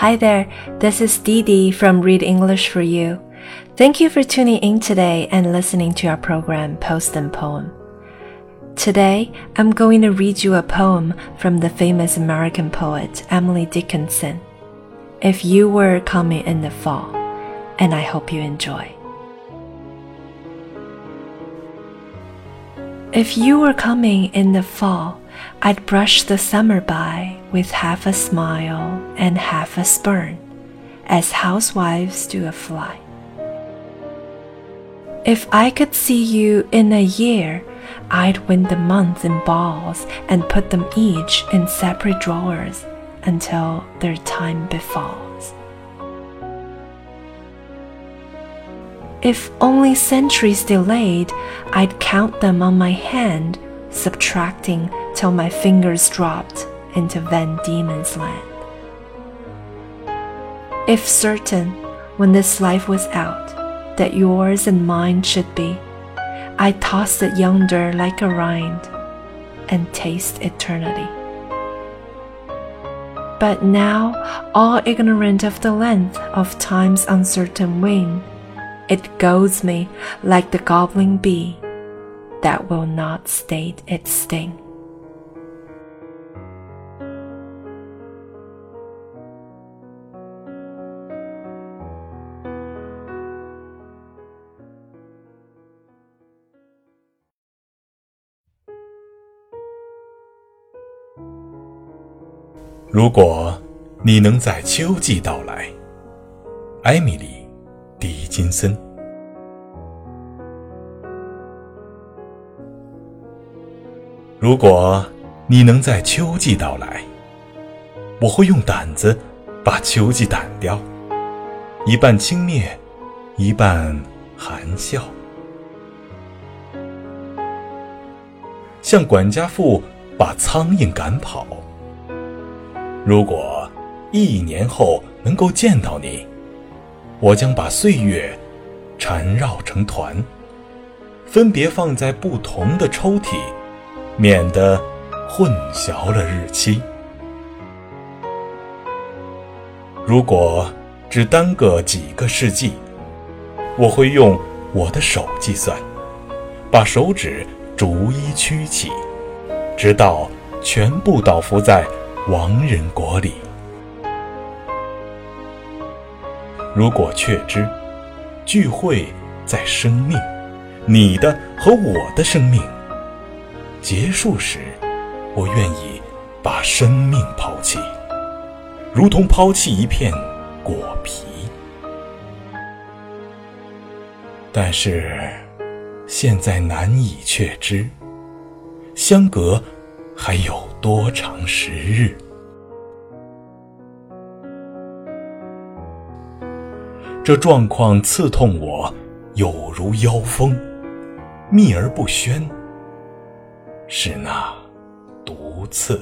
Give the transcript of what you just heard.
Hi there, this is Didi from Read English for You. Thank you for tuning in today and listening to our program Post and Poem. Today, I'm going to read you a poem from the famous American poet Emily Dickinson. If you were coming in the fall, and I hope you enjoy. If you were coming in the fall, I'd brush the summer by with half a smile and half a spurn, as housewives do a fly. If I could see you in a year, I'd win the months in balls and put them each in separate drawers until their time befalls. If only centuries delayed, I'd count them on my hand, subtracting till my fingers dropped into Van Diemen's land. If certain, when this life was out, that yours and mine should be, I tossed it yonder like a rind and taste eternity. But now, all ignorant of the length of time's uncertain wing, it goads me like the gobbling bee that will not state its sting. 如果你能在秋季到来，艾米丽·狄金森。如果你能在秋季到来，我会用胆子把秋季掸掉，一半轻蔑，一半含笑，像管家妇把苍蝇赶跑。如果一年后能够见到你，我将把岁月缠绕成团，分别放在不同的抽屉，免得混淆了日期。如果只耽搁几个世纪，我会用我的手计算，把手指逐一曲起，直到全部倒伏在。亡人国里，如果确知聚会在生命，你的和我的生命结束时，我愿意把生命抛弃，如同抛弃一片果皮。但是现在难以确知，相隔。还有多长时日？这状况刺痛我，有如妖风，秘而不宣，是那毒刺。